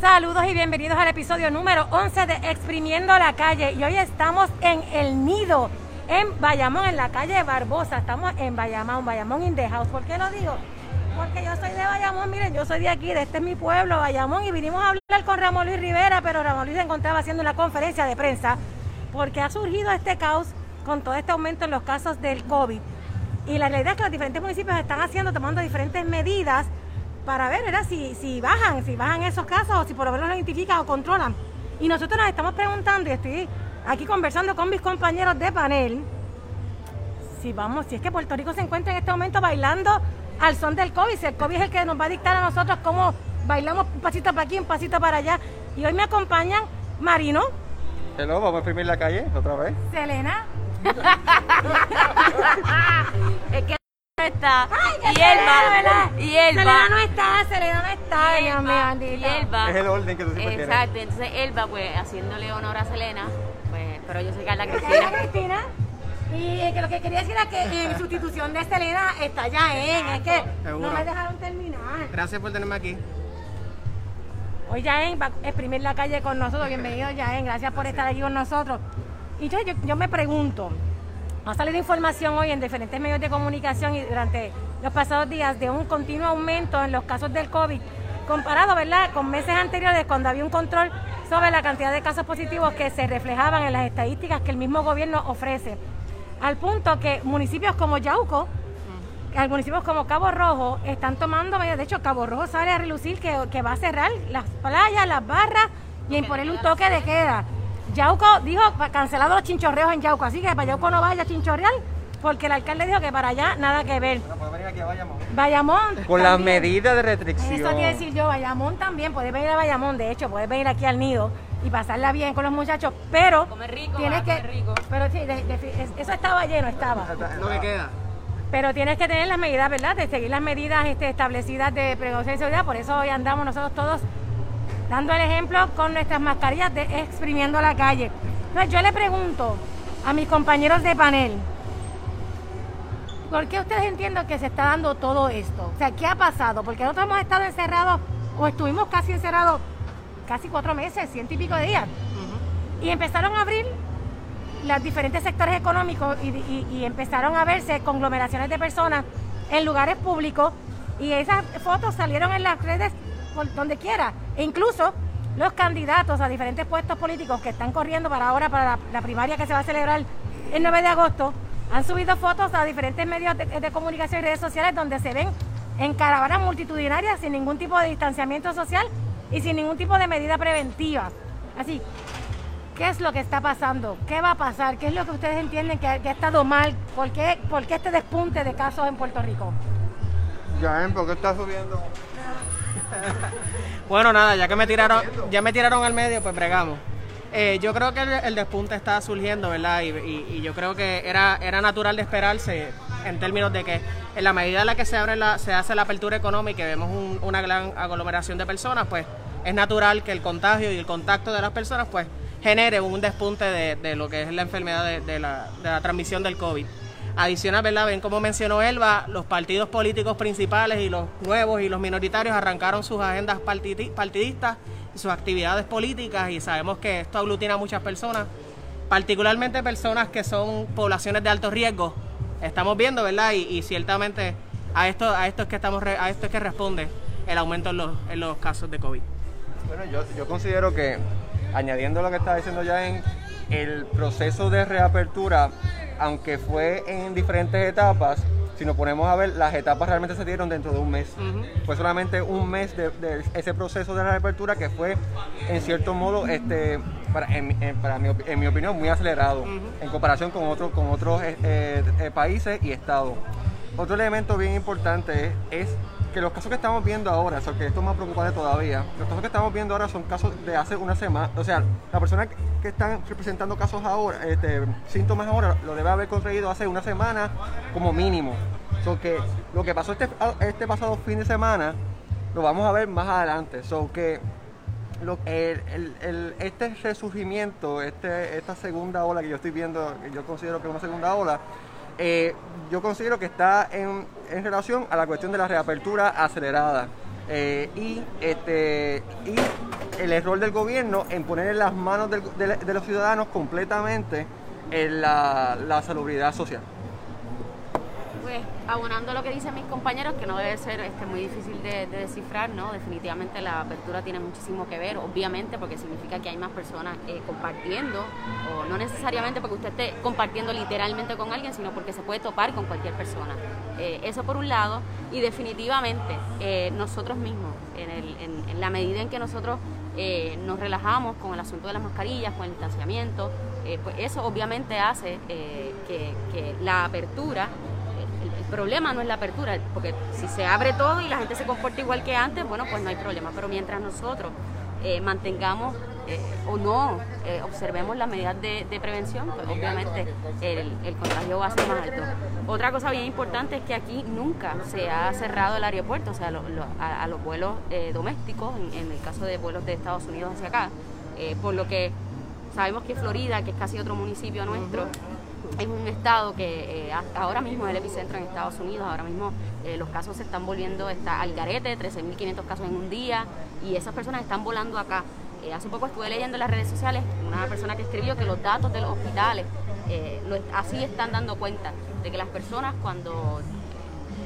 Saludos y bienvenidos al episodio número 11 de Exprimiendo la Calle. Y hoy estamos en El Nido, en Bayamón, en la calle Barbosa. Estamos en Bayamón, Bayamón in house. ¿Por qué lo digo? Porque yo soy de Bayamón, miren, yo soy de aquí, de este es mi pueblo, Bayamón, y vinimos a hablar con Ramón Luis Rivera, pero Ramón Luis se encontraba haciendo una conferencia de prensa porque ha surgido este caos con todo este aumento en los casos del COVID. Y la realidad es que los diferentes municipios están haciendo, tomando diferentes medidas para ver ¿verdad? Si, si bajan, si bajan esos casos o si por lo menos lo identifican o controlan. Y nosotros nos estamos preguntando, y estoy aquí conversando con mis compañeros de panel, si vamos, si es que Puerto Rico se encuentra en este momento bailando al son del COVID, si el COVID es el que nos va a dictar a nosotros cómo bailamos un pasito para aquí, un pasito para allá. Y hoy me acompañan Marino. Hello, vamos a imprimir la calle otra vez. Selena. es que está. Ay, y Elba. Y Selena Elba. no está, Selena no está, y Elba, y. Elba. Es el orden que tú siempre quieres. Exacto, entonces Elba, pues haciéndole honor a Selena, pues, pero yo soy Carla Cristina. Cristina. Y eh, que lo que quería decir era que en sustitución de Selena está Yaén. Es que no me dejaron terminar. Gracias por tenerme aquí. Hoy Yaén va a exprimir la calle con nosotros. Bienvenido Yaén, gracias por estar aquí con nosotros. Y yo, yo, yo me pregunto, ha salido información hoy en diferentes medios de comunicación y durante los pasados días de un continuo aumento en los casos del COVID, comparado ¿verdad? con meses anteriores cuando había un control sobre la cantidad de casos positivos que se reflejaban en las estadísticas que el mismo gobierno ofrece. Al punto que municipios como Yauco, municipios como Cabo Rojo están tomando medidas. De hecho, Cabo Rojo sale a relucir que, va a cerrar las playas, las barras y a imponer un toque de queda. Yauco dijo cancelado los chinchorreos en Yauco, así que para Yauco no vaya a chinchorreal porque el alcalde dijo que para allá nada que ver. Bueno, puedes venir aquí a Bayamón. Bayamón. Con las medidas de restricción. Eso quiere decir yo, Bayamón también, puedes venir a Bayamón, de hecho, puedes venir aquí al nido y pasarla bien con los muchachos, pero Comer rico, tienes que, comer rico. pero sí, de- de- es- eso estaba lleno, estaba. Lo que queda. Pero tienes que tener las medidas, ¿verdad? De seguir las medidas este, establecidas de precaución y seguridad. Por eso hoy andamos nosotros todos dando el ejemplo con nuestras mascarillas de exprimiendo la calle. Entonces yo le pregunto a mis compañeros de panel, ¿por qué ustedes entienden que se está dando todo esto? O sea, ¿qué ha pasado? Porque nosotros hemos estado encerrados o estuvimos casi encerrados casi cuatro meses, ciento y pico de días. Y empezaron a abrir los diferentes sectores económicos y, y- y empezaron a verse conglomeraciones de personas en lugares públicos y esas fotos salieron en las redes por donde quiera. E incluso los candidatos a diferentes puestos políticos que están corriendo para ahora, para la, primaria que se va a celebrar el 9 de agosto, han subido fotos a diferentes medios de, comunicación y redes sociales donde se ven en caravanas multitudinarias sin ningún tipo de distanciamiento social y sin ningún tipo de medida preventiva. Así, ¿Qué es lo que está pasando? ¿Qué va a pasar? ¿Qué es lo que ustedes entienden que, que ha estado mal? ¿Por qué, ¿Por qué este despunte de casos en Puerto Rico? Ya, ¿por qué está subiendo? Bueno, nada, ya que me tiraron, ya me tiraron al medio, pues bregamos. Eh, yo creo que el, despunte está surgiendo, ¿verdad? Y, yo creo que era, era natural de esperarse en términos de que en la medida en la que se abre la, se hace la apertura económica y vemos un- una gran aglomeración de personas, pues es natural que el contagio y el contacto de las personas, pues genere un despunte de, lo que es la enfermedad de la transmisión del COVID. Adicional, ¿verdad? Ven como mencionó Elba, los partidos políticos principales y los nuevos y los minoritarios arrancaron sus agendas partidi- partidistas y sus actividades políticas y sabemos que esto aglutina a muchas personas, particularmente personas que son poblaciones de alto riesgo. Estamos viendo, ¿verdad? Y, ciertamente a esto, a esto es que estamos a esto es que responde el aumento en los, en los casos de COVID. Bueno, yo, yo considero que, añadiendo lo que estaba diciendo ya en el proceso de reapertura, aunque fue en diferentes etapas, si nos ponemos a ver, las etapas realmente se dieron dentro de un mes. Fue solamente un mes de, de ese proceso de reapertura que fue, en cierto modo, este, para, en, mi- en- para mi, op- en mi opinión, muy acelerado en comparación con, otros con otros eh, eh, eh, países y estados. Otro elemento bien importante es, es que los casos que estamos viendo ahora, o sea, que esto es más preocupante todavía, los casos que estamos viendo ahora son casos de hace una semana, o sea, la persona que, están representando casos ahora, este, síntomas ahora, lo debe haber conseguido hace una semana como mínimo. So lo que pasó este, este pasado fin de semana, lo vamos a ver más adelante. So este resurgimiento, este, esta segunda ola que yo estoy viendo, que yo considero que es una segunda ola, eh, yo considero que está en, relación a la cuestión de la reapertura acelerada. Eh, y este y el error del gobierno en poner en las manos de, los ciudadanos completamente en la, la salubridad social. Pues abonando lo que dicen mis compañeros, que no debe ser este, muy difícil de, de descifrar, ¿no? Definitivamente la apertura tiene muchísimo que ver, obviamente, porque significa que hay más personas eh, compartiendo, o no necesariamente porque usted esté compartiendo literalmente con alguien, sino porque se puede topar con cualquier persona. Eh, eso por un lado, y definitivamente eh, nosotros mismos, en, el- en- la medida en que nosotros nos relajamos con el asunto de las mascarillas, con el distanciamiento, pues eso obviamente hace que la apertura el, problema no es la apertura, porque si se abre todo y la gente se comporta igual que antes, bueno, pues no hay problema. Pero mientras nosotros eh, mantengamos eh, o no eh, observemos las medidas de, prevención, pues obviamente el, contagio va a ser más alto. Otra cosa bien importante es que aquí nunca se ha cerrado el aeropuerto, o sea, a, los vuelos eh, domésticos, en, en el caso de vuelos de Estados Unidos hacia acá, por lo que sabemos que Florida, que es casi otro municipio nuestro, es un estado que eh, ahora mismo es el epicentro en Estados Unidos, ahora mismo eh, los casos se están volviendo está al garete, 13.500 casos en un día, y esas personas están volando acá. Eh, hace poco estuve leyendo en las redes sociales una persona que escribió que los datos de los hospitales eh, lo- así están dando cuenta de que las personas cuando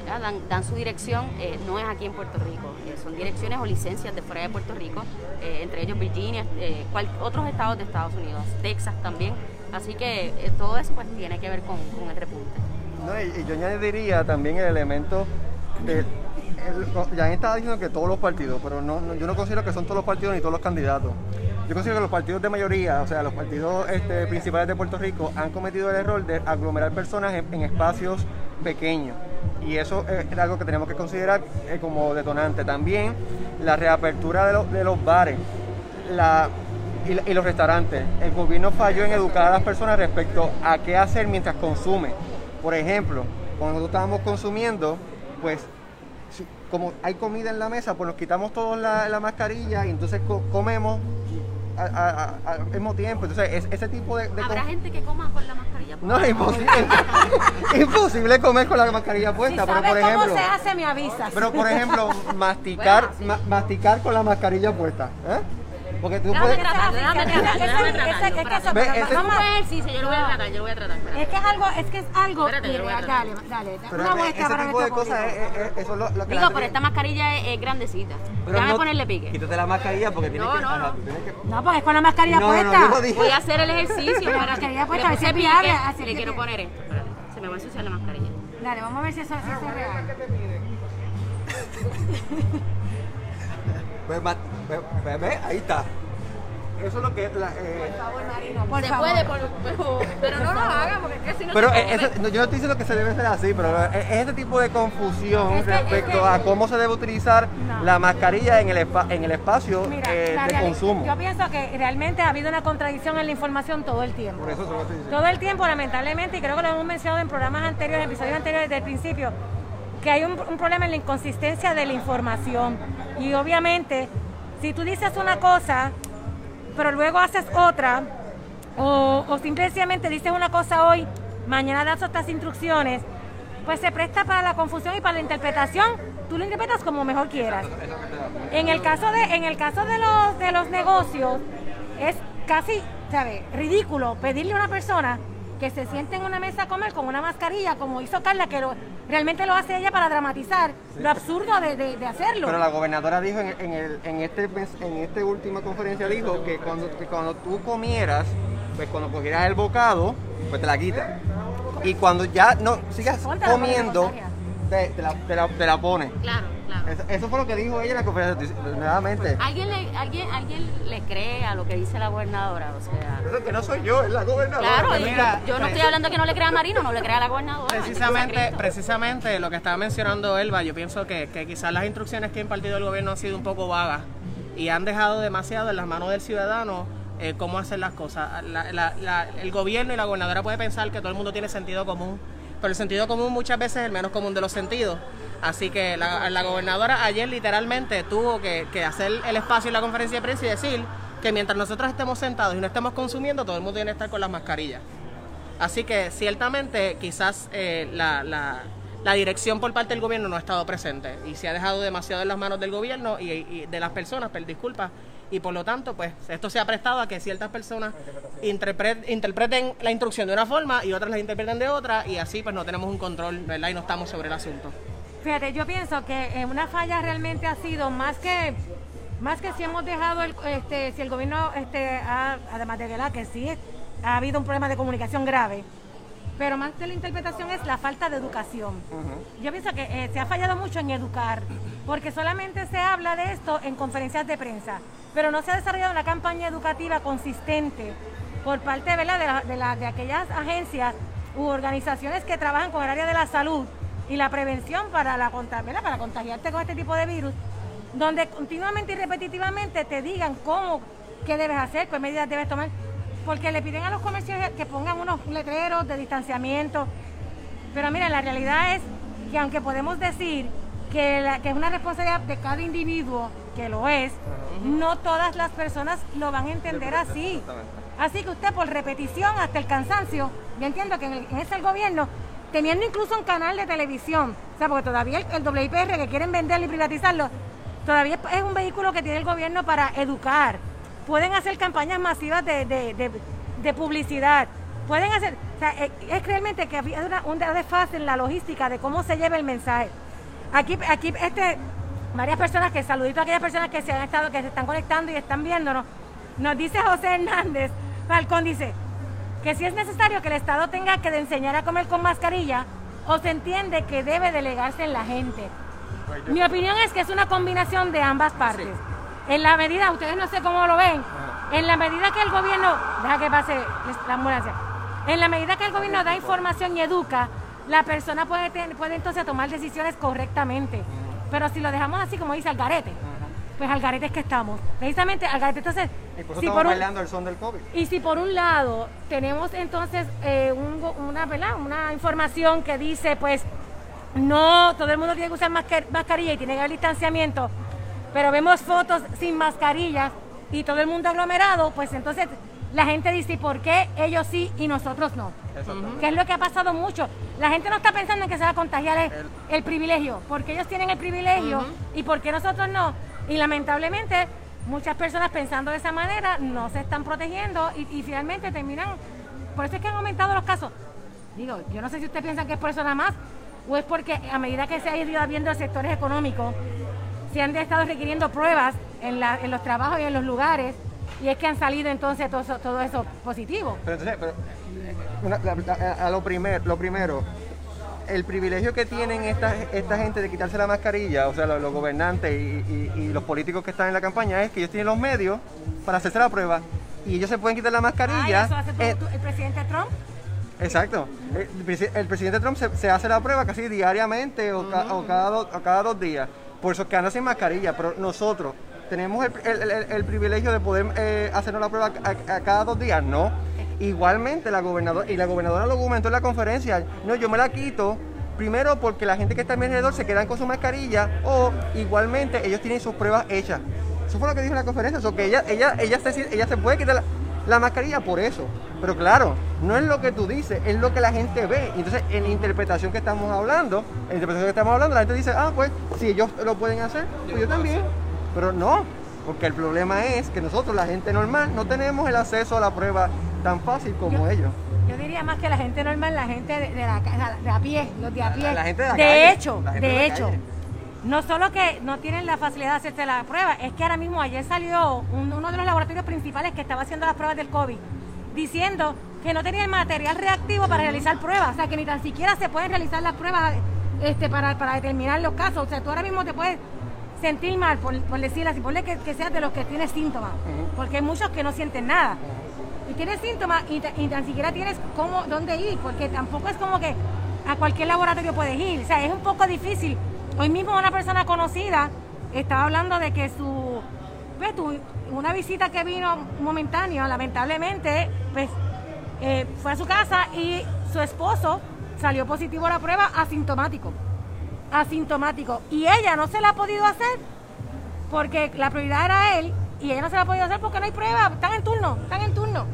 ¿verdad? dan, su dirección, eh, no es aquí en Puerto Rico, eh, son direcciones o licencias de fuera de Puerto Rico, eh, entre ellos Virginia, eh, cual- otros estados de Estados Unidos, Texas también, así que eh, todo eso pues tiene que ver con, el repunte. No, y, yo añadiría también el elemento de... ya estaba diciendo que todos los partidos, pero no, no- yo no considero que son todos los partidos ni todos los candidatos. Yo considero que los partidos de mayoría, o sea, los partidos este, principales de Puerto Rico, han cometido el error de aglomerar personas en, espacios pequeños. Y eso es, es algo que tenemos que considerar eh, como detonante. También la reapertura de, los- de los bares. La, y, los restaurantes. El gobierno falló en educar a las personas respecto a qué hacer mientras consume. Por ejemplo, cuando nosotros estábamos consumiendo, pues como hay comida en la mesa, pues nos quitamos todos la, la mascarilla y entonces co- comemos a- a- a- al mismo tiempo. Entonces, es- ese tipo de... de ¿Habrá gente que coma con la mascarilla? no, es imposible. imposible comer con la mascarilla Si puesta, pero por cómo ejemplo... se hace, me avisas. Pero por ejemplo, masticar, Bueno, sí. ma- masticar con la mascarilla puesta. ¿eh? Porque tú Déjame puedes... tratarlo, déjame ese- déjame ese- Vamos a ver, sí, yo lo voy a tratar, yo lo voy a tratar. Es que es algo, es que es algo. Espérate, yo lo voy a Mira, tratar. dale, dale, Una muestra para tipo de cosas, público. es- es- eso es lo, lo que Digo, la pero esta mascarilla es, es grandecita. Pero Déjame no- ponerle pique. Quítate la mascarilla porque tienes que... no, no. No, porque es con la mascarilla puesta. Voy a hacer el ejercicio. Espérate. mascarilla puesta, Le a ver si es viable, le quiero poner esto. Se me va a ensuciar la mascarilla. Dale, vamos a ver si eso, si eso es real. Ve, ahí está. Eso es lo que... la, eh, Por se favor. puede, por- pero, pero no lo haga porque es que si no Pero se eh, no, yo no estoy diciendo que se debe hacer así, pero es, es este tipo de confusión Es que- respecto es que- a cómo se debe utilizar No. la mascarilla en el, espa- en el espacio Mira, eh, de consumo. Yo pienso que realmente ha habido una contradicción en la información todo el tiempo. Por eso se lo estoy diciendo. Todo el tiempo, lamentablemente, y creo que lo hemos mencionado en programas anteriores, en episodios anteriores desde el principio, que hay un, un problema en la inconsistencia de la información. Y obviamente, si tú dices una cosa, pero luego haces otra, o, o simplemente dices una cosa hoy, mañana das otras instrucciones, pues se presta para la confusión y para la interpretación. Tú lo interpretas como mejor quieras. En el caso de, en el caso de los de los negocios, es casi, ¿sabes? ridículo pedirle a una persona que se siente en una mesa a comer con una mascarilla, como hizo Carla, que lo- realmente lo hace ella para dramatizar lo absurdo de, de- de hacerlo. Pero la gobernadora dijo en, en, el, en, este, mes- en esta última conferencia, dijo que cuando, que cuando tú comieras, pues cuando cogieras el bocado, pues te la quitas. Y cuando ya no sigas comiendo, te, te la, te, la, te la pones. Claro, claro. Eso, eso fue lo que dijo ella en la conferencia. Nuevamente. ¿Alguien le, alguien, ¿Alguien le cree a lo que dice la gobernadora? O sea, Eso es que no soy yo, es la gobernadora. claro, que y mira, yo, yo no estoy hablando que no le crea a Marino, no le crea a la gobernadora. Precisamente, precisamente lo que estaba mencionando Elba, yo pienso que, que quizás las instrucciones que ha impartido el gobierno han sido un poco vagas y han dejado demasiado en las manos del ciudadano eh, cómo hacer las cosas. La- la- la- el gobierno y la gobernadora puede pensar que todo el mundo tiene sentido común, pero el sentido común muchas veces es el menos común de los sentidos. Así que la, gobernadora ayer literalmente tuvo que, hacer el espacio en la conferencia de prensa y decir que mientras nosotros estemos sentados y no estemos consumiendo, todo el mundo tiene que estar con las mascarillas. Así que ciertamente quizás eh, la, la- la dirección por parte del gobierno no ha estado presente y se ha dejado demasiado en las manos del gobierno y, y de las personas, pero disculpa, y por lo tanto, pues esto se ha prestado a que ciertas personas interpre- interpreten la instrucción de una forma y otras la interpreten de otra y así pues no tenemos un control, ¿verdad? Y no estamos sobre el asunto. Fíjate, yo pienso que una falla realmente ha sido más que más que si hemos dejado el, este, si el gobierno este, ha, además de ¿verdad? que sí ha habido un problema de comunicación grave, pero más que la interpretación es la falta de educación. Yo pienso que eh, se ha fallado mucho en educar, porque solamente se habla de esto en conferencias de prensa, pero no se ha desarrollado una campaña educativa consistente por parte. De, la- de la- de aquellas agencias u organizaciones que trabajan con el área de la salud y la prevención para, la, ¿verdad? para contagiarte con este tipo de virus, donde continuamente y repetitivamente te digan cómo, qué debes hacer, qué medidas debes tomar, porque le piden a los comercios que pongan unos letreros de distanciamiento, pero mira, la realidad es que aunque podemos decir que, que es una responsabilidad de cada individuo, que lo es, no todas las personas lo van a entender así. Así que usted por repetición hasta el cansancio, yo entiendo que en, el- en ese gobierno, teniendo incluso un canal de televisión, o sea, porque todavía el, el WIPR que quieren venderlo y privatizarlo, todavía es- un vehículo que tiene el gobierno para educar. Pueden hacer campañas masivas de, de- de- de publicidad. Pueden hacer, o sea, eh, es realmente que había una, un desfase en la logística de cómo se lleva el mensaje. Aquí, aquí este, varias personas que saludito a aquellas personas que se han estado, que se están conectando y están viéndonos. Nos dice José Hernández, Falcón dice que si es necesario que el Estado tenga que enseñar a comer con mascarilla, o se entiende que debe delegarse en la gente. Mi opinión es que es una combinación de ambas partes. En la medida, ustedes no sé cómo lo ven, en la medida que el gobierno, deja que pase la ambulancia, en la medida que el gobierno da información y educa, la persona puede, puede entonces tomar decisiones correctamente. Pero si lo dejamos así como dice al garete, pues al garete es que estamos. Precisamente al garete. Entonces, Y por eso si estamos por un- bailando el son del COVID. y si por un lado tenemos entonces eh, un una, ¿verdad? una información que dice, pues, no, todo el mundo tiene que usar mascar- mascarilla y tiene que haber distanciamiento, pero vemos fotos sin mascarillas y todo el mundo aglomerado, pues entonces la gente dice, ¿y por qué ellos sí y nosotros no? Que es lo que ha pasado mucho. La gente no está pensando en que se va a contagiar el, el privilegio, porque ellos tienen el privilegio y porque nosotros no. Y lamentablemente muchas personas pensando de esa manera no se están protegiendo y, y finalmente terminan, por eso es que han aumentado los casos. Digo, yo no sé si usted piensa que es por eso nada más o es porque a medida que se ha ido abriendo sectores económicos, se han estado requiriendo pruebas en, la- en los trabajos y en los lugares y es que han salido entonces todo eso, todo eso positivo. Pero entonces, pero, una- la- la- a lo, primer, lo primero, el privilegio que tienen esta, esta gente de quitarse la mascarilla, o sea, los, los gobernantes y, y- y los políticos que están en la campaña, es que ellos tienen los medios para hacerse la prueba y ellos se pueden quitar la Ay, mascarilla. eso hace todo eh, el presidente Trump. Exacto. El, presi- el presidente Trump se, se hace la prueba casi diariamente o, ca- o cada, dos, o cada dos días. Por eso que anda sin mascarilla. Pero nosotros tenemos el, privilegio de poder eh, hacernos la prueba a, cada dos días. No. Igualmente la gobernadora y la gobernadora lo comentó en la conferencia. No, yo me la quito. Primero porque la gente que está a mi alrededor se quedan con su mascarilla o igualmente ellos tienen sus pruebas hechas. Eso fue lo que dijo en la conferencia, so que ella, ella, ella, se, ella se puede quitar la, la mascarilla por eso. Pero claro, no es lo que tú dices, es lo que la gente ve. Entonces, en la interpretación que estamos hablando, en la interpretación que estamos hablando, la gente dice, ah, pues, si ellos lo pueden hacer, pues yo también. Pero no, porque el problema es que nosotros, la gente normal, no tenemos el acceso a la prueba tan fácil como Yo- ellos. Yo diría más que la gente normal, la gente de, de la, ca- de a pie, los de a pie. la gente de la de calle, hecho, la gente de, hecho. calle. No solo que no tienen la facilidad de hacerse la prueba, es que ahora mismo ayer salió un- uno de los laboratorios principales que estaba haciendo las pruebas del COVID, diciendo que no tenía el material reactivo para realizar pruebas, o sea que ni tan siquiera se pueden realizar las pruebas este, para, para determinar los casos. O sea, tú ahora mismo te puedes sentir mal, por, por decirlo así, ponle que, que seas de los que tienes síntomas, porque hay muchos que no sienten nada. Y tienes síntomas y, y tan siquiera tienes cómo, dónde ir, porque tampoco es como que a cualquier laboratorio puedes ir. O sea, es un poco difícil. Hoy mismo una persona conocida estaba hablando de que su, pues, tu- una visita que vino momentánea, lamentablemente, pues eh, fue a su casa y su esposo salió positivo a la prueba asintomático. Asintomático. Y ella no se la ha podido hacer porque la prioridad era él y ella no se la ha podido hacer porque no hay prueba. Están en turno, están en turno.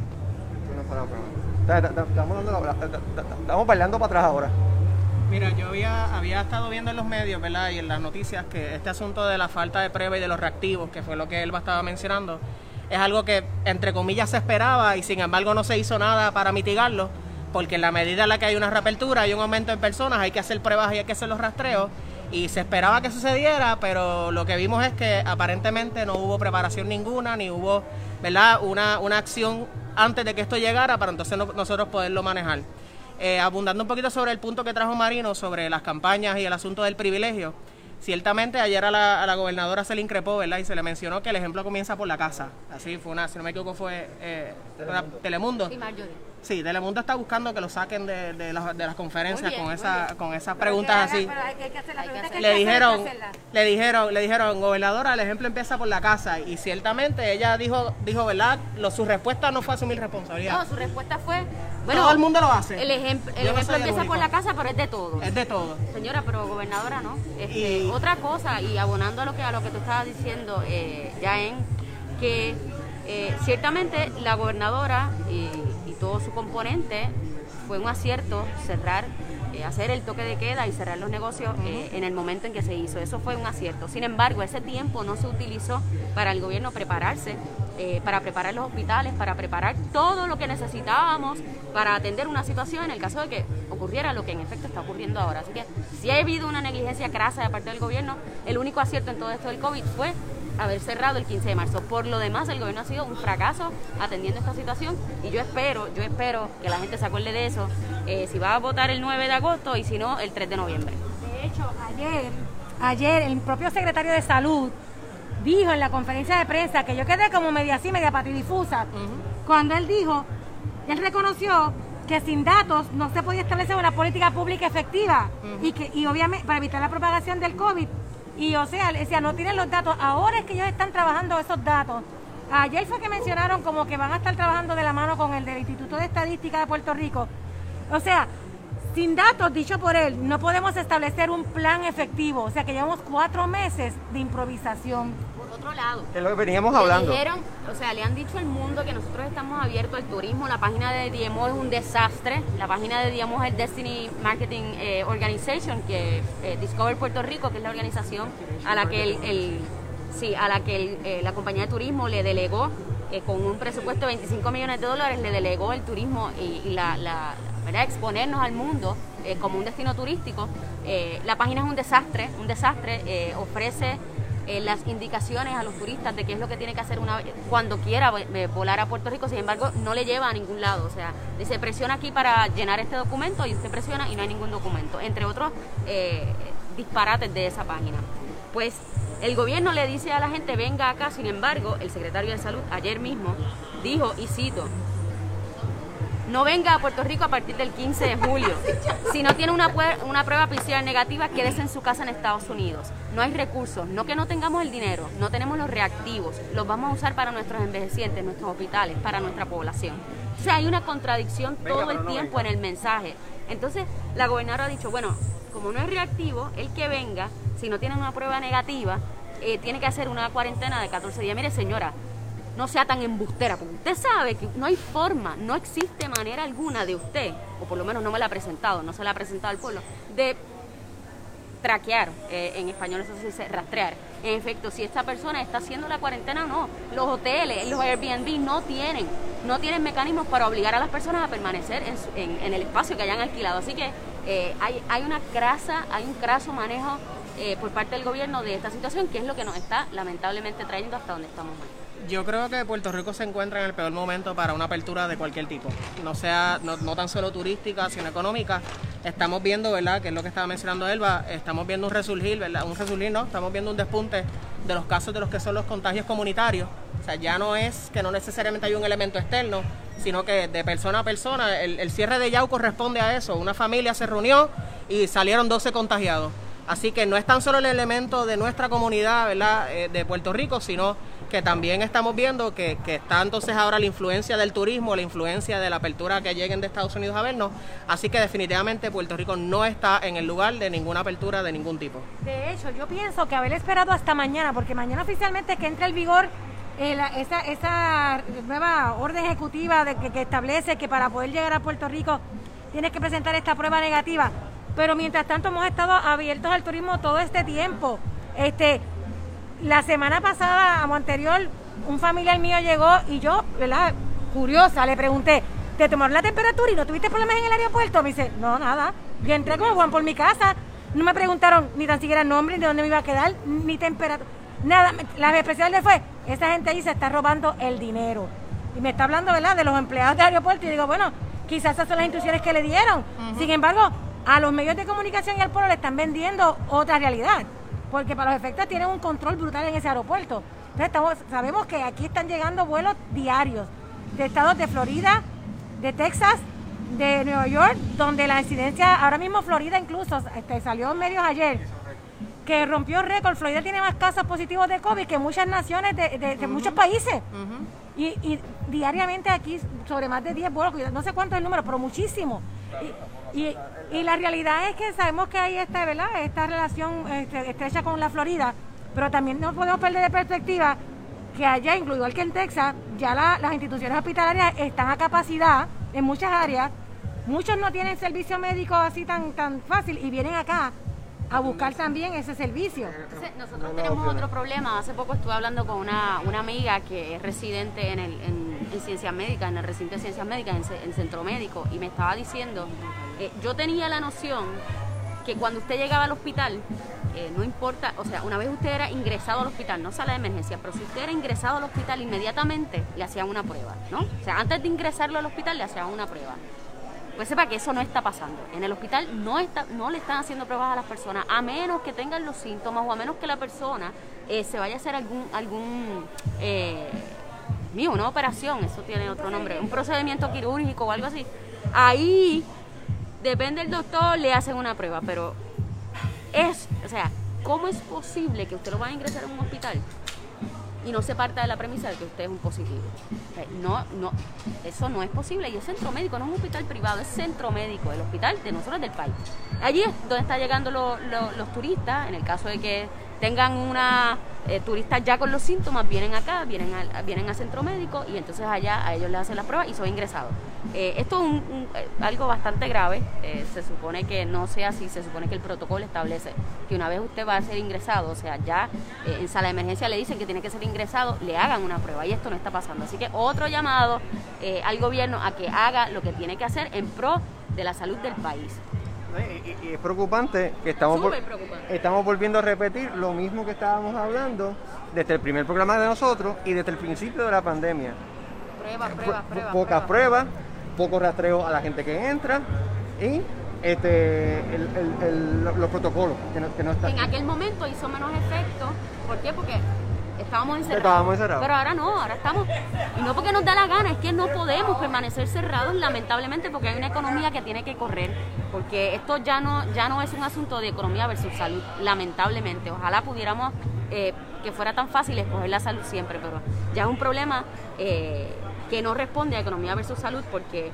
Estamos bailando para atrás ahora. Mira, yo había, había estado viendo en los medios, ¿verdad? Y en las noticias que este asunto de la falta de prueba y de los reactivos, que fue lo que Elba estaba mencionando, es algo que, entre comillas, se esperaba y sin embargo no se hizo nada para mitigarlo, porque en la medida en la que hay una reapertura, hay un aumento en personas, hay que hacer pruebas y hay que hacer los rastreos, y se esperaba que sucediera, pero lo que vimos es que aparentemente no hubo preparación ninguna, ni hubo, ¿verdad?, una, una acción antes de que esto llegara para entonces nosotros poderlo manejar. Eh, abundando un poquito sobre el punto que trajo Marino, sobre las campañas y el asunto del privilegio, ciertamente ayer a la, gobernadora se le increpó, ¿verdad? Y se le mencionó que el ejemplo comienza por la casa. Así fue una, si no me equivoco, fue eh, Telemundo. Sí, Sí, Telemundo está buscando que lo saquen de, de, las, de las conferencias con esa con esas preguntas así. Le dijeron, le dijeron, le dijeron, gobernadora, el ejemplo empieza por la casa y ciertamente ella dijo, dijo, ¿verdad? Lo, su respuesta no fue asumir responsabilidad. No, su respuesta fue bueno, todo el mundo lo hace. El, ejemplo, el ejemplo empieza por la casa, pero es de todo. Es de todo. Señora, pero gobernadora no. Este, Otra cosa, y abonando a lo que a lo que tú estabas diciendo, eh, en que eh, ciertamente la gobernadora y, todo su componente fue un acierto cerrar, eh, hacer el toque de queda y cerrar los negocios eh, en el momento en que se hizo. Eso fue un acierto. Sin embargo, ese tiempo no se utilizó para el gobierno prepararse, para preparar los hospitales, para preparar todo lo que necesitábamos para atender una situación en el caso de que ocurriera lo que en efecto está ocurriendo ahora. Así que si ha habido una negligencia crasa de parte del gobierno, el único acierto en todo esto del COVID fue haber cerrado el 15 de marzo. Por lo demás, el gobierno ha sido un fracaso atendiendo esta situación y yo espero, yo espero que la gente se acuerde de eso, eh, si va a votar el 9 de agosto y si no, el 3 de noviembre. De hecho, ayer, ayer el propio secretario de Salud dijo en la conferencia de prensa que yo quedé como media así, media patidifusa, cuando él dijo, él reconoció que sin datos no se podía establecer una política pública efectiva y que y obviamente para evitar la propagación del COVID y o sea, decía, no tienen los datos. Ahora es que ellos están trabajando esos datos. Ayer fue que mencionaron como que van a estar trabajando de la mano con el del Instituto de Estadística de Puerto Rico. O sea, sin datos, dicho por él, no podemos establecer un plan efectivo. O sea que llevamos cuatro meses de improvisación otro lado. Es lo que veníamos hablando. dijeron, o sea, le han dicho al mundo que nosotros estamos abiertos al turismo. La página de DMO es un desastre. La página de DMO es el Destiny Marketing eh, Organization, que eh, Discover Puerto Rico, que es la organización a la que el, sí, a la que eh, la compañía de turismo le delegó con un presupuesto de 25 millones de dólares, le delegó el turismo y, la, la ¿verdad? exponernos al mundo como un destino turístico. la página es un desastre, un desastre, ofrece eh, las indicaciones a los turistas de qué es lo que tiene que hacer una cuando quiera eh, volar a Puerto Rico, sin embargo, no le lleva a ningún lado. O sea, dice presiona aquí para llenar este documento y usted presiona y no hay ningún documento, entre otros eh, disparates de esa página. Pues el gobierno le dice a la gente venga acá, sin embargo, el secretario de Salud ayer mismo dijo, y cito, no venga a Puerto Rico a partir del 15 de julio. Si no tiene una, una prueba PCR negativa, quédese en su casa en Estados Unidos. No hay recursos, no que no tengamos el dinero, no tenemos los reactivos, los vamos a usar para nuestros envejecientes, nuestros hospitales, para nuestra población. O sea, hay una contradicción todo el tiempo en el mensaje. Entonces, la gobernadora ha dicho, bueno, como no es reactivo, el que venga, si no tiene una prueba negativa, eh, tiene que hacer una cuarentena de 14 días. Mire, señora, no sea tan embustera, porque usted sabe que no hay forma, no existe manera alguna de usted, o por lo menos no me la ha presentado, no se la ha presentado al pueblo, de traquear, eh, en español eso se dice rastrear. En efecto, si esta persona está haciendo la cuarentena o no. Los hoteles, los Airbnb no tienen, no tienen mecanismos para obligar a las personas a permanecer en, el espacio que hayan alquilado. Así que eh, hay, hay una crasa, hay un craso manejo eh, por parte del gobierno de esta situación, que es lo que nos está lamentablemente trayendo hasta donde estamos hoy. Yo creo que Puerto Rico se encuentra en el peor momento para una apertura de cualquier tipo, no sea no, no, tan solo turística, sino económica. Estamos viendo, ¿verdad? Que es lo que estaba mencionando Elba, estamos viendo un resurgir, ¿verdad? Un resurgir, ¿no? Estamos viendo un despunte de los casos de los que son los contagios comunitarios. O sea, ya no es que no necesariamente hay un elemento externo, sino que de persona a persona, el, cierre de Yau corresponde a eso. Una familia se reunió y salieron 12 contagiados. Así que no es tan solo el elemento de nuestra comunidad, ¿verdad? Eh, de Puerto Rico, sino que también estamos viendo que, que, está entonces ahora la influencia del turismo, la influencia de la apertura que lleguen de Estados Unidos a vernos. Así que definitivamente Puerto Rico no está en el lugar de ninguna apertura de ningún tipo. De hecho, yo pienso que haber esperado hasta mañana, porque mañana oficialmente es que entre el vigor eh, esa, esa nueva orden ejecutiva de que, que establece que para poder llegar a Puerto Rico tienes que presentar esta prueba negativa Pero mientras tanto hemos estado abiertos al turismo todo este tiempo. Este, la semana pasada, o anterior, un familiar mío llegó y yo, ¿verdad? Curiosa, le pregunté, ¿te tomaron la temperatura y no tuviste problemas en el aeropuerto? Me dice, no, nada. Yo entré como Juan por mi casa, no me preguntaron ni tan siquiera el nombre, ni de dónde me iba a quedar, ni temperatura. Nada, la le fue, esa gente ahí se está robando el dinero. Y me está hablando, ¿verdad?, de los empleados del aeropuerto. Y digo, bueno, quizás esas son las instrucciones que le dieron. Sin embargo, a los medios de comunicación y al pueblo le están vendiendo otra realidad. Porque para los efectos tienen un control brutal en ese aeropuerto. Entonces estamos, sabemos que aquí están llegando vuelos diarios de estados de Florida, de Texas, de Nueva York, donde la incidencia, ahora mismo Florida incluso, este, salió en medios ayer, que rompió récord. Florida tiene más casos positivos de COVID que muchas naciones de, muchos países. y, diariamente aquí sobre más de 10 vuelos, no sé cuánto es el número, pero muchísimo. Y, y, la realidad es que sabemos que hay esta, ¿verdad? esta relación este, estrecha con la Florida, pero también no podemos perder de perspectiva que allá, incluido que en Texas, ya las instituciones hospitalarias están a capacidad en muchas áreas. Muchos no tienen servicio médico así tan, tan fácil y vienen acá a buscar también ese servicio. nosotros tenemos otro problema. Hace poco estuve hablando con una, una amiga que es residente en, el, en, ciencias médicas, en el recinto de ciencias médicas, en, el centro médico, y me estaba diciendo, eh, yo tenía la noción que cuando usted llegaba al hospital, eh, no importa, o sea, una vez usted era ingresado al hospital, no sala de emergencia, pero si usted era ingresado al hospital, inmediatamente le hacían una prueba, ¿no? O sea, antes de ingresarlo al hospital le hacían una prueba pues sepa que eso no está pasando. En el hospital no, está, no le están haciendo pruebas a las personas, a menos que tengan los síntomas o a menos que la persona eh, se vaya a hacer algún, algún eh, mío, una operación, eso tiene otro nombre, un procedimiento quirúrgico o algo así. Ahí, depende del doctor, le hacen una prueba, pero es, o sea, ¿cómo es posible que usted lo vaya a ingresar en un hospital y no se parta de la premisa de que usted es un positivo. no, no, eso no es posible. Y es centro médico, no es un hospital privado, es centro médico, el hospital de nosotros del país. Allí es donde están llegando los turistas, en el caso de que tengan una eh, turistas ya con los síntomas, vienen acá, vienen al, vienen al centro médico y entonces allá a ellos les hacen la prueba y son ingresados. Eh, esto es eh, algo bastante grave, se supone que no sea así, se supone que el protocolo establece que una vez usted va a ser ingresado, o sea, ya en sala de emergencia le dicen que tiene que ser ingresado, le hagan una prueba y esto no está pasando. Así que otro llamado al gobierno a que haga lo que tiene que hacer en pro de la salud del país. Y, es preocupante que estamos, estamos volviendo a repetir lo mismo que estábamos hablando desde el primer programa de nosotros y desde el principio de la pandemia. Pruebas, pruebas, pruebas. Pocas pruebas, poco rastreo a la gente que entra y este, los protocolos que no, están. En aquel momento hizo menos efecto. ¿Por qué? Porque estábamos encerrados. Estábamos encerrados. Pero ahora no, ahora estamos. Y no porque nos da la gana, es que no podemos permanecer cerrados, lamentablemente, porque hay una economía que tiene que correr. Porque esto ya no, ya no es un asunto de economía versus salud, lamentablemente. Ojalá pudiéramos eh, que fuera tan fácil escoger la salud siempre, pero ya es un problema eh, que no responde a economía versus salud, porque eh,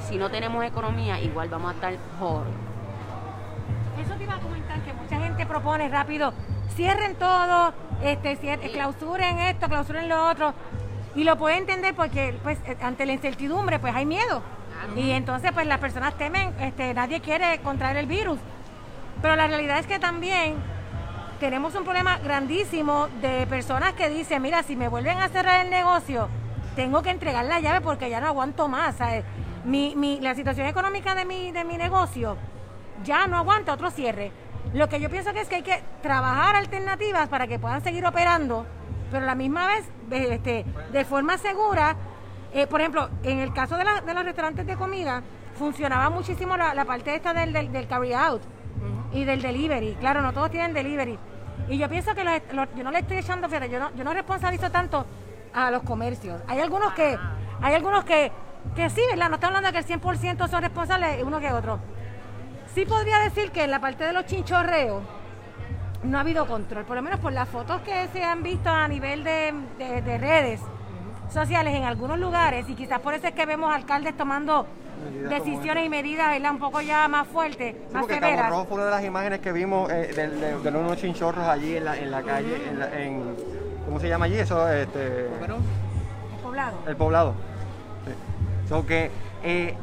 si no tenemos economía, igual vamos a estar jodidos. Eso te iba a comentar que mucha gente propone rápido cierren todo, este, clausuren esto, clausuren lo otro. Y lo puede entender porque pues ante la incertidumbre pues hay miedo. Y entonces pues las personas temen, este, nadie quiere contraer el virus. Pero la realidad es que también tenemos un problema grandísimo de personas que dicen, mira, si me vuelven a cerrar el negocio, tengo que entregar la llave porque ya no aguanto más. Mi, mi, la situación económica de mi, de mi negocio ya no aguanta otro cierre. Lo que yo pienso que es que hay que trabajar alternativas para que puedan seguir operando, pero a la misma vez este, de forma segura. Eh, por ejemplo, en el caso de, los restaurantes de comida, funcionaba muchísimo la, parte esta del, del, carry out y del delivery. Claro, no todos tienen delivery. Y yo pienso que yo no le estoy echando, fíjate, yo no, yo no responsabilizo tanto a los comercios. Hay algunos que, hay algunos que, que sí, ¿verdad? No estamos hablando de que el 100% son responsables uno que otro. Sí podría decir que en la parte de los chinchorreos no ha habido control, por lo menos por las fotos que se han visto a nivel de, redes sociales en algunos lugares y quizás por eso es que vemos alcaldes tomando decisiones y medidas un poco ya más fuertes, más porque severas. Rojo fue una de las imágenes que vimos eh, de, los unos chinchorros allí en la, en la calle, en, ¿cómo se llama allí? Eso, este, el poblado. El poblado. Sí. que, eh,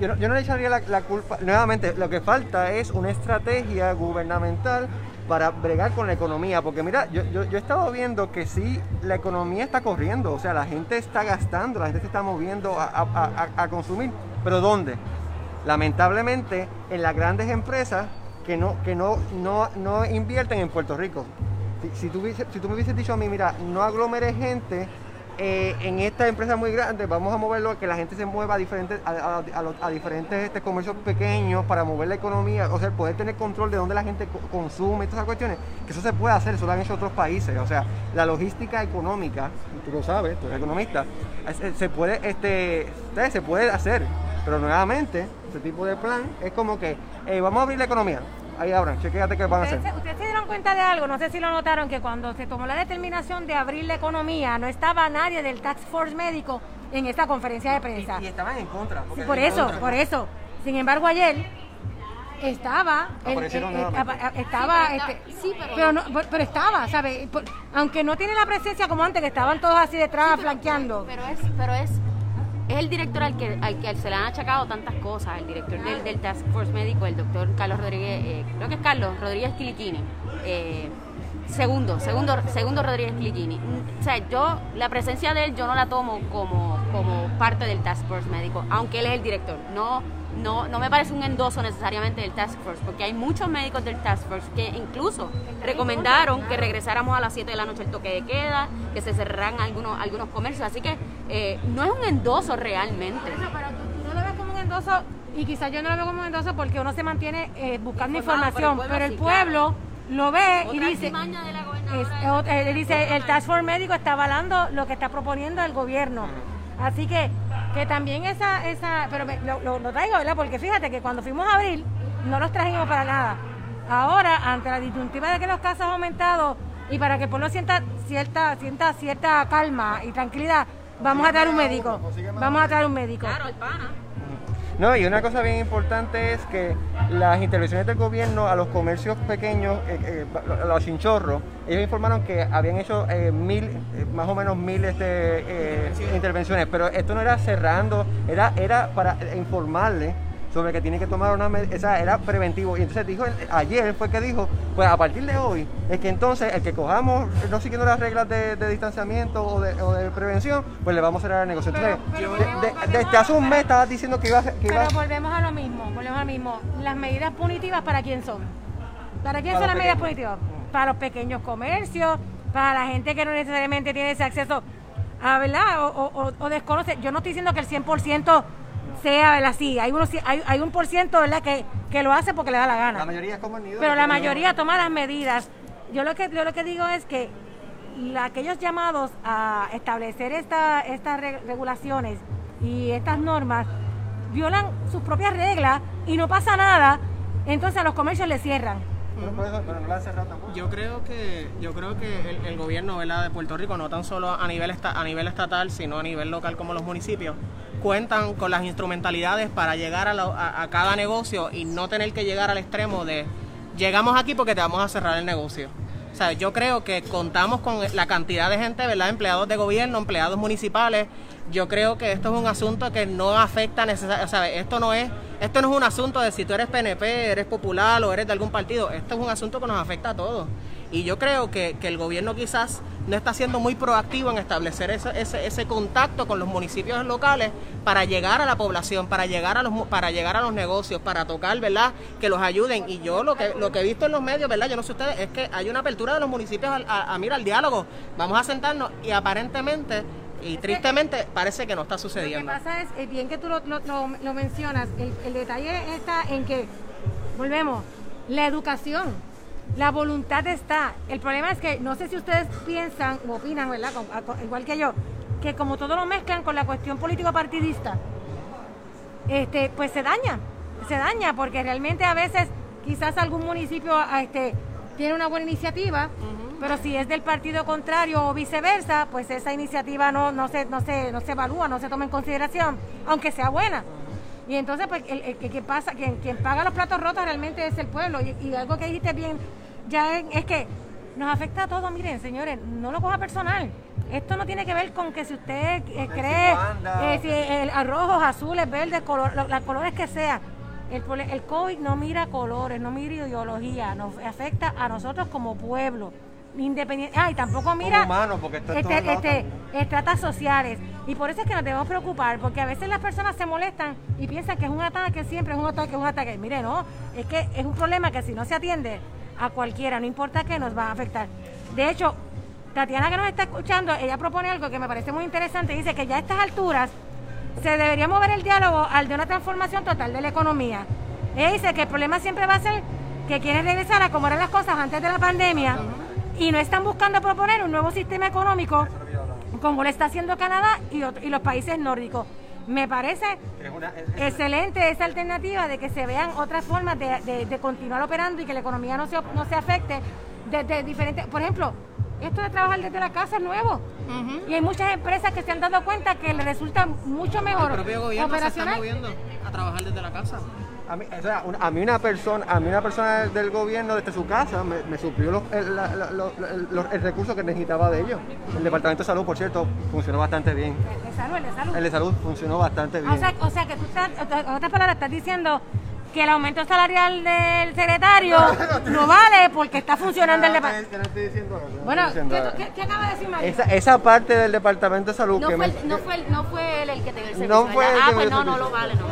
yo, no, yo no le echaría la, la culpa. Nuevamente, lo que falta es una estrategia gubernamental para bregar con la economía. Porque mira, yo, yo, yo he estado viendo que sí, la economía está corriendo, o sea, la gente está gastando, la gente se está moviendo a, a- a- consumir. ¿Pero dónde? Lamentablemente, en las grandes empresas que no, que no, no, no invierten en Puerto Rico. Si, si tú, si tú me hubieses dicho a mí, mira, no aglomeres gente eh, en esta empresa muy grande, vamos a moverlo, que la gente se mueva a diferentes, a, a- a los- a diferentes este, comercios pequeños para mover la economía, o sea, poder tener control de dónde la gente co- consume y todas esas cuestiones, que eso se puede hacer, eso lo han hecho otros países, o sea, la logística económica, tú lo sabes, tú eres economista, se puede, este, se puede hacer, pero nuevamente, este tipo de plan es como que, vamos a abrir la economía, ahí abran, chequéate qué van a hacer. ¿Ustedes, se- ustedes se dieron cuenta de algo, no sé si lo notaron, que cuando se tomó la determinación de abrir la economía, no estaba nadie del Task Force médico en esta conferencia de prensa. Y, y estaban en contra. Sí, por eso, contra. por eso. Sin embargo, ayer estaba, el- Aparecieron el- el- estaba, Sí, pero este, sí, pero pero, no- pero- estaba, ¿sabes? Por- Aunque no tiene la presencia como antes, que estaban todos así detrás flanqueando. Pero es, pero es, es el director al que, al que se le han achacado tantas cosas, el director del, del Task Force Médico, el doctor Carlos Rodríguez, eh, creo que es Carlos Rodríguez Quilichini. eh, segundo, segundo, segundo Rodríguez Quilichini. Mm, O sea, yo, la presencia de él, yo no la tomo como, como parte del Task Force Médico, aunque él es el director. No, no, no me parece un endoso necesariamente del Task Force, porque hay muchos médicos del Task Force que incluso recomendaron que regresáramos a las 7 de la noche el toque de queda, que se cerraran algunos, algunos comercios. Así que eh, no es un endoso realmente. Por eso, pero tú, tú no lo ves como un endoso, y quizás yo no lo veo como un endoso porque uno se mantiene eh, buscando Informado, información, pero pero el el pueblo lo ve y dice, de la es- gobernadora. eh, él dice, el Task Force médico está avalando lo que está proponiendo el gobierno. Así que, que también esa, esa, pero me- lo, lo- lo traigo, ¿verdad? Porque fíjate que cuando fuimos a abril, no los trajimos para nada. Ahora, ante la disyuntiva de que los casos han aumentado y para que el pueblo sienta cierta, sienta cierta calma y tranquilidad, vamos a traer un médico. Vamos a traer un médico. Claro, el pana. No, y una cosa bien importante es que las intervenciones del gobierno a los comercios pequeños, eh, eh, a los chinchorros, ellos informaron que habían hecho eh, mil, eh, más o menos mil este, eh, intervenciones, pero esto no era cerrando, era, era para informarle sobre que tiene que tomar una esa era preventivo y entonces dijo ayer fue que dijo pues a partir de hoy es que entonces el que cojamos no siguiendo las reglas de, de distanciamiento o de, o de prevención pues le vamos a cerrar el negocio Pero- entonces pero de- volvemos- de- volvemos desde hace un mes estabas diciendo que iba a ser- que iba Pero volvemos a lo mismo, volvemos a lo mismo. Las medidas punitivas, ¿para quién son? ¿Para quién Para son las medidas punitivas? Para los pequeños comercios, para la gente que no necesariamente tiene ese acceso a, ¿verdad? O- o desconoce. Yo no estoy diciendo que el 100% sea, ¿verdad? Sí, hay, unos, hay, hay un por ciento, ¿verdad? Que, que lo hace porque le da la gana. La mayoría es como el nido. Pero la mayoría toma las medidas. Yo lo que, yo lo que digo es que la- aquellos llamados a establecer esta- estas re- regulaciones y estas normas violan sus propias reglas y no pasa nada, entonces a los comercios les cierran. Tampoco. Yo creo que yo creo que el, gobierno ¿verdad? de Puerto Rico, no tan solo a nivel esta- a nivel estatal, sino a nivel local como los municipios, cuentan con las instrumentalidades para llegar a- a cada negocio y no tener que llegar al extremo de llegamos aquí porque te vamos a cerrar el negocio. O sea, yo creo que contamos con la cantidad de gente, ¿verdad? Empleados de gobierno, empleados municipales. Yo creo que esto es un asunto que no afecta necesariamente, sea, esto no es esto no es un asunto de si tú eres PNP, eres popular o eres de algún partido. Esto es un asunto que nos afecta a todos. Y yo creo que, que el gobierno quizás no está siendo muy proactivo en establecer ese, ese, ese contacto con los municipios locales para llegar a la población, para llegar a los para llegar a los negocios, para tocar, ¿verdad? Que los ayuden. Y yo lo que lo que he visto en los medios, ¿verdad? Yo no sé ustedes, es que hay una apertura de los municipios al- a, a, mira, al diálogo. Vamos a sentarnos y aparentemente y tristemente parece que no está Lo que sucediendo. pasa es, eh, bien que tú lo, lo- mencionas, el, el detalle está en que, volvemos, la educación, la voluntad está. El problema es que, no sé si ustedes piensan o opinan, ¿verdad? Igual que yo, que como todo lo mezclan con la cuestión político-partidista, este, pues se daña, se daña, porque realmente a veces quizás algún municipio este, tiene una buena iniciativa, pero si es del partido contrario o viceversa, pues esa iniciativa no, no, se, no, se, no se evalúa, no se toma en consideración, aunque sea buena. Y entonces, pues, el, el que, que pasa, quien, quien paga los platos rotos realmente es el pueblo. Y, y algo que dijiste bien, ya es, es que nos afecta a todos. Miren, señores, no lo coja personal. Esto no tiene que ver con que si usted eh, cree eh, si el, a rojos, azules, verdes, color, los colores que sea. El, el COVID no mira colores, no mira ideología, nos afecta a nosotros como pueblo. Independiente, ah, y tampoco mira humanos, porque esto es este, este, estratas sociales. Y por eso es que nos debemos preocupar, porque a veces las personas se molestan y piensan que es un ataque, siempre es un ataque, es un ataque. Mire, no, es que es un problema que si no se atiende a cualquiera, no importa qué, nos va a afectar. De hecho, Tatiana que nos está escuchando, ella propone algo que me parece muy interesante, dice que ya a estas alturas se debería mover el diálogo al de una transformación total de la economía. Ella dice que el problema siempre va a ser que quieren regresar a como eran las cosas antes de la pandemia y no están buscando proponer un nuevo sistema económico como lo está haciendo Canadá y, otro- y los países nórdicos. Me parece Es una- es- es- excelente esa alternativa de que se vean otras formas de, de- de continuar operando y que la economía no se, no se afecte desde diferentes... Por ejemplo, esto de trabajar desde la casa es nuevo. Y hay muchas empresas que se han dado cuenta que les resulta mucho mejor El propio gobierno se está operacional. moviendo a trabajar desde la casa. A mí, o sea, una- a mí una persona, a mí una persona del gobierno desde su casa me, me suplió los- el, la- la- lo- el- los- el recurso que necesitaba de ellos. El departamento de salud, por cierto, funcionó bastante bien. El de salud, el de salud. El de salud funcionó bastante bien. O sea, o sea que tú estás, en otras palabras, estás diciendo que el aumento salarial del secretario no vale porque está funcionando el departamento. Bueno, ¿qué, qué- acaba de decir María? esa, esa parte del departamento de salud No que fue, me- el- no, fue el- no fue él el que te dio el servicio, No fue el Ah, pues no, no lo vale, no.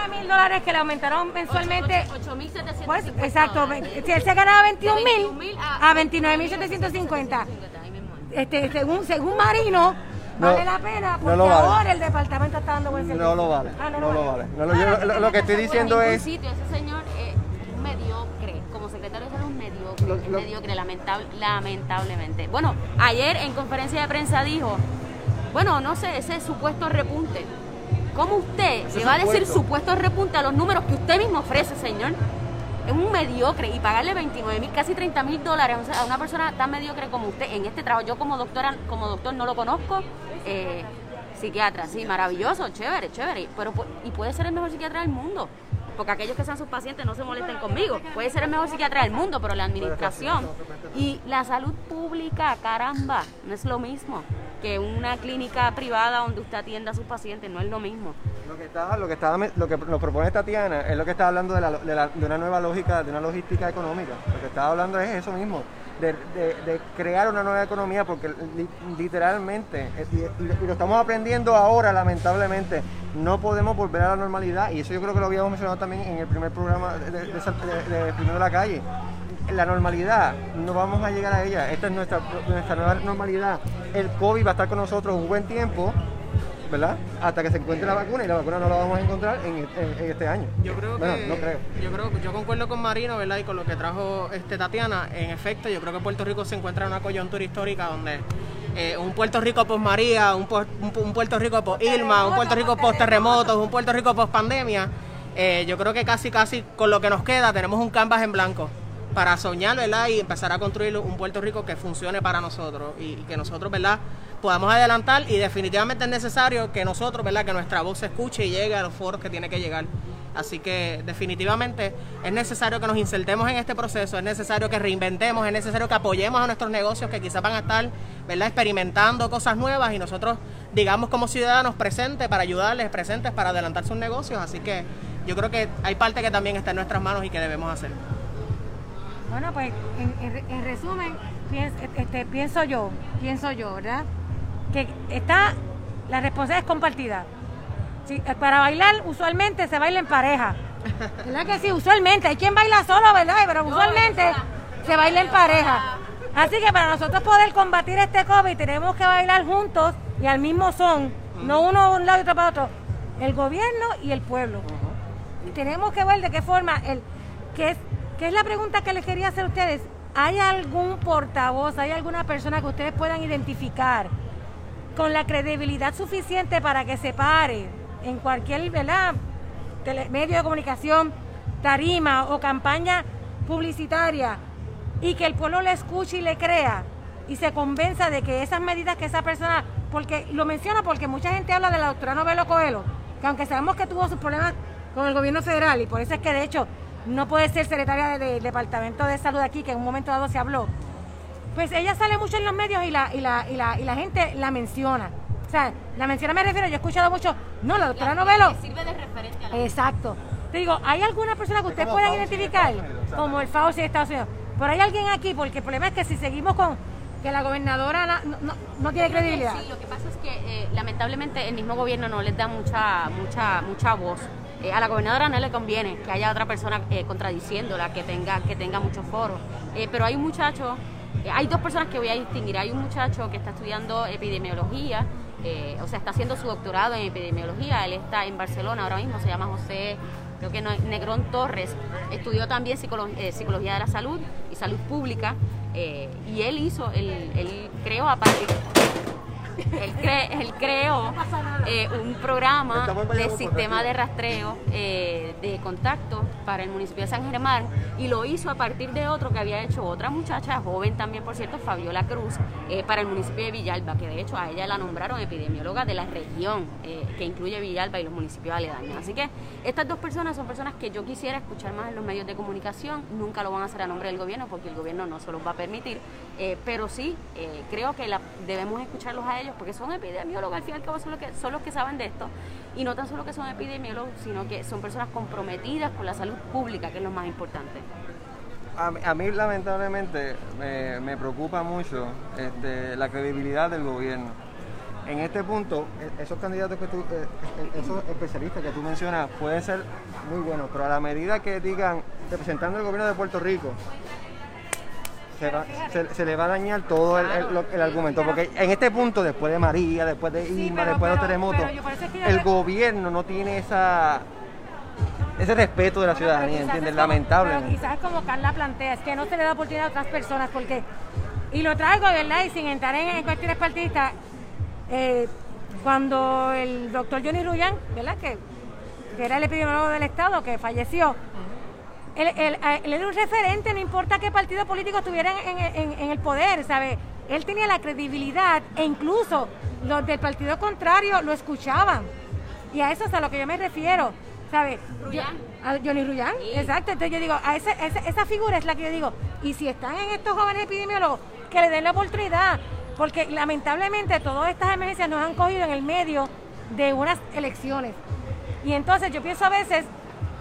O sea, que los casi 9 mil dólares que le aumentaron mensualmente, 8.750 pues exacto, si él se ganaba 21 mil 21.000 a 29 mil 750. Ahí mismo. Este, según, según Marino, No, vale la pena no porque lo vale. ahora el departamento está dando buen servicio. no lo vale. Ah, no, lo vale. No lo- yo- lo, lo que estoy diciendo es sitio ese señor es un mediocre como secretario de salud un mediocre Lo- es mediocre lamentable, lamentablemente bueno ayer en conferencia de prensa dijo bueno no sé ese supuesto repunte ¿cómo usted le va a decir supuesto. repunte a los números que usted mismo ofrece señor? es un mediocre y pagarle 29 mil, casi 30 mil dólares a una persona tan mediocre como usted en este trabajo. Yo como doctora, como doctor no lo conozco, eh, psiquiatra, sí, maravilloso, chévere, chévere, pero y puede ser el mejor psiquiatra del mundo. Porque aquellos que sean sus pacientes no se molesten conmigo. Puede ser el mejor psiquiatra del mundo, pero la administración y la salud pública, caramba, no es lo mismo que una clínica privada donde usted atienda a sus pacientes, no es lo mismo. Lo que estaba, lo que estaba, lo que nos propone Tatiana es lo que está hablando de, la, de, la- de una nueva lógica, de una logística económica. Lo que estaba hablando es eso mismo, de, de- de crear una nueva economía, porque li- literalmente, eh, y, lo estamos aprendiendo ahora, lamentablemente, no podemos volver a la normalidad, y eso yo creo que lo habíamos mencionado también en el primer programa de Primero de la Calle. La normalidad, no vamos a llegar a ella, esta es nuestra, nuestra nueva normalidad. El COVID va a estar con nosotros un buen tiempo, ¿verdad? Hasta que se encuentre la vacuna y la vacuna no la vamos a encontrar en, en- en este año. Yo creo Bueno, que no creo. yo creo yo concuerdo con Marino, ¿verdad? Y con lo que trajo este Tatiana, en efecto, yo creo que Puerto Rico se encuentra en una coyuntura histórica donde eh, un Puerto Rico post María, un, un pu- un Puerto Rico post Irma, un Puerto Rico post terremotos, un Puerto Rico post pandemia, eh, yo creo que casi casi con lo que nos queda tenemos un canvas en blanco para soñar, ¿verdad? Y empezar a construir un Puerto Rico que funcione para nosotros y, y que nosotros, ¿verdad? Podamos adelantar y definitivamente es necesario que nosotros, ¿verdad? Que nuestra voz se escuche y llegue a los foros que tiene que llegar. Así que definitivamente es necesario que nos insertemos en este proceso, es necesario que reinventemos, es necesario que apoyemos a nuestros negocios que quizás van a estar, ¿verdad? Experimentando cosas nuevas y nosotros, digamos como ciudadanos presentes para ayudarles, presentes para adelantar sus negocios. Así que yo creo que hay parte que también está en nuestras manos y que debemos hacer. Bueno, pues en, en- en resumen, este, pienso yo, pienso yo, ¿verdad? Que está, la responsabilidad es compartida. Sí, eh, para bailar, usualmente se baila en pareja. ¿Verdad que sí? Usualmente. Hay quien baila solo, ¿verdad? Pero usualmente se baila en pareja. Así que para nosotros poder combatir este COVID tenemos que bailar juntos y al mismo son. No uno a un lado y otro para otro. El gobierno y el pueblo. Y tenemos que ver de qué forma, el, que es, que es la pregunta que les quería hacer a ustedes. ¿Hay algún portavoz, hay alguna persona que ustedes puedan identificar con la credibilidad suficiente para que se pare en cualquier ¿verdad? Medio de comunicación, tarima o campaña publicitaria y que el pueblo le escuche y le crea y se convenza de que esas medidas que esa persona, porque lo menciona porque mucha gente habla de la doctora Novelo Coelho, que aunque sabemos que tuvo sus problemas con el gobierno federal y por eso es que de hecho no puede ser secretaria de- del Departamento de Salud aquí, que en un momento dado se habló, pues ella sale mucho en los medios y la, y la, y la, y la gente la menciona. O sea, la menciona me refiero, yo he escuchado mucho, no, la doctora Novelo. Que sirve de referente a la Exacto. Te digo, ¿hay alguna persona que ustedes puedan identificar como el Fauci de Estados Unidos? Pero hay alguien aquí, porque el problema es que si seguimos con que la gobernadora na- no, no- no tiene credibilidad. Sí, lo que pasa es que eh, lamentablemente el mismo gobierno no les da mucha mucha mucha voz. Eh, a la gobernadora no le conviene que haya otra persona eh, contradiciéndola, que tenga que tenga mucho foro. Eh, pero hay un muchacho, hay dos personas que voy a distinguir. Hay un muchacho que está estudiando epidemiología, eh, o sea, está haciendo su doctorado en epidemiología. Él está en Barcelona ahora mismo, se llama José creo que no, Negrón Torres, estudió también eh, psicología de la salud y salud pública, eh, y él hizo, él creó a partir, él, cre- él creó eh, un programa de sistema de rastreo eh, de contacto para el municipio de San Germán y lo hizo a partir de otro que había hecho otra muchacha, joven también por cierto, Fabiola Cruz, eh, para el municipio de Villalba, que de hecho a ella la nombraron epidemióloga de la región eh, que incluye Villalba y los municipios aledaños. Así que estas dos personas son personas que yo quisiera escuchar más en los medios de comunicación, nunca lo van a hacer a nombre del gobierno porque el gobierno no se los va a permitir, eh, pero sí eh, creo que la- debemos escucharlos a ellos porque son epidemiólogos, al fin y al cabo son, los que, son los que saben de esto y no tan solo que son epidemiólogos, sino que son personas comprometidas con la salud pública, que es lo más importante. A, a mí lamentablemente me, me preocupa mucho este, la credibilidad del gobierno. En este punto, e- esos candidatos que tú, eh, eh, esos especialistas que tú mencionas pueden ser muy buenos, pero a la medida que digan representando el gobierno de Puerto Rico, se, va- se- se le va a dañar todo el, el- lo- el argumento. Porque en este punto, después de María, después de Irma, después de los terremotos, el le- gobierno no tiene esa ese respeto de la ciudadanía, ¿entiendes? es como- Lamentable. Pero quizás como Carla plantea, es que no se le da oportunidad a otras personas porque, y lo traigo, ¿verdad? Y sin entrar en, en cuestiones partidistas, eh, cuando el doctor Johnny Ruyan, ¿verdad? Que, que era el epidemiólogo del Estado, que falleció, él, él- a- él era un referente, no importa qué partido político estuviera en, en- en el poder, ¿sabe? Él tenía la credibilidad e incluso los del partido contrario lo escuchaban. Y a eso es a lo que yo me refiero, ¿sabe? Yo- Rullán. a Johnny Rullán, Sí. exacto. Entonces yo digo, a ese- ese- esa figura es la que yo digo, y si están en estos jóvenes epidemiólogos, que le den la oportunidad, porque lamentablemente todas estas emergencias nos han cogido en el medio de unas elecciones. Y entonces yo pienso a veces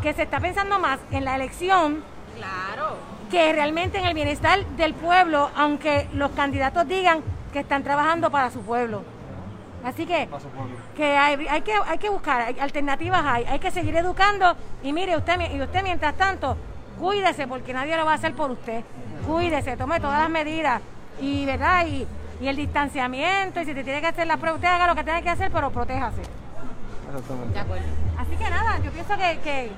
que se está pensando más en la elección Claro. que realmente en el bienestar del pueblo, aunque los candidatos digan que están trabajando para su pueblo. Así que, que hay, hay que hay que buscar, hay- alternativas hay, hay que seguir educando y mire usted y usted mientras tanto cuídese porque nadie lo va a hacer por usted. Cuídese, tome todas las medidas y verdad y, y el distanciamiento y si te tiene que hacer la prueba, usted haga lo que tenga que hacer, pero protéjase. Exactamente. De acuerdo. Así que nada, yo pienso que, que,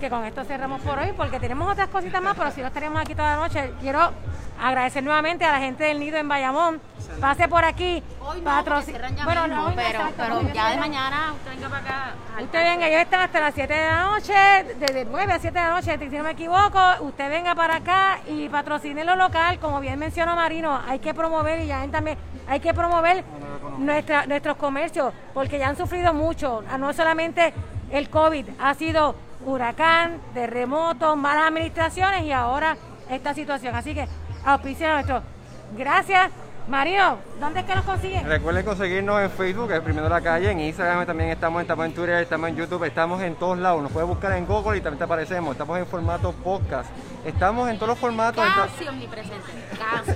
que con esto cerramos por hoy porque tenemos otras cositas más, pero si no estaríamos aquí toda la noche. Quiero agradecer nuevamente a la gente del Nido en Bayamón. Pase por aquí. Hoy no, ya Bueno, mismo, no, pero, exacto, pero porque ya de mañana usted venga para acá. Usted venga, ellos están hasta las 7 de la noche, desde 9 a 7 de la noche, si no me equivoco. Usted venga para acá y patrocine lo local, como bien mencionó Marino, hay que promover y ya también, hay que promover nuestra, nuestros comercios, porque ya han sufrido mucho, no solamente el COVID, ha sido huracán, terremotos, malas administraciones y ahora esta situación. Así que auspicia nuestro. Gracias. Marino, ¿dónde es que nos consiguen? Recuerden conseguirnos en Facebook, Exprimiendo la Calle, en Instagram también estamos, estamos en Twitter, estamos en YouTube, estamos en todos lados. Nos puedes buscar en Google y también te aparecemos. Estamos en formato podcast. Estamos en todos los formatos. Casi omnipresente. Casi.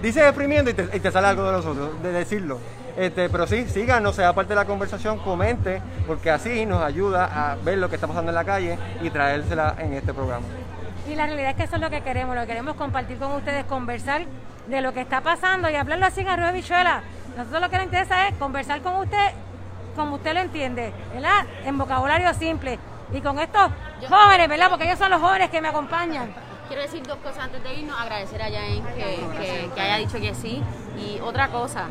Dices exprimiendo y te, y te sale algo de nosotros, de decirlo. Este, pero sí, síganos, sea parte de la conversación, comente, porque así nos ayuda a ver lo que está pasando en la calle y traérsela en este programa. Y la realidad es que eso es lo que queremos, lo que queremos compartir con ustedes, conversar de lo que está pasando y hablarlo así en arroz de bichuela. Nosotros lo que nos interesa es conversar con usted como usted lo entiende, ¿verdad? En vocabulario simple. Y con estos jóvenes, ¿verdad? Porque ellos son los jóvenes que me acompañan. Quiero decir dos cosas antes de irnos. Agradecer a Jaén que, que, que haya dicho que sí. Y otra cosa,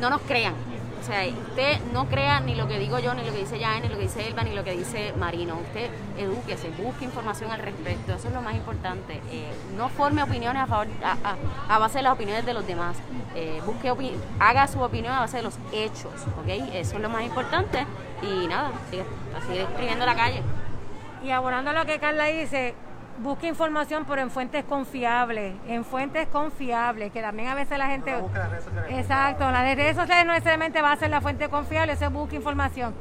no nos crean. O sea, usted no crea ni lo que digo yo, ni lo que dice Jaén, ni lo que dice Elba, ni lo que dice Marino. Usted edúquese, busque información al respecto. Eso es lo más importante. Eh, no forme opiniones a, favor, a, base de las opiniones de los demás. Eh, busque haga su opinión a base de los hechos. ¿ok? Eso es lo más importante. Y nada, sigue, seguir escribiendo la calle. Y abonando lo que Carla dice, busque información, pero en fuentes confiables, en fuentes confiables, que también a veces la gente... No las redes sociales Exacto, las redes sociales no necesariamente va a ser la fuente confiable, eso busca información.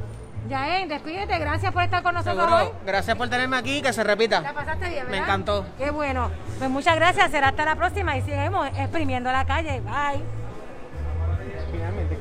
Yael, despídete, gracias por estar con nosotros hoy. Seguro. Gracias por tenerme aquí, que se repita. La pasaste bien, Me ¿verdad? encantó. Qué bueno. Pues muchas gracias, será hasta la próxima y seguimos exprimiendo la calle. Bye. Finalmente,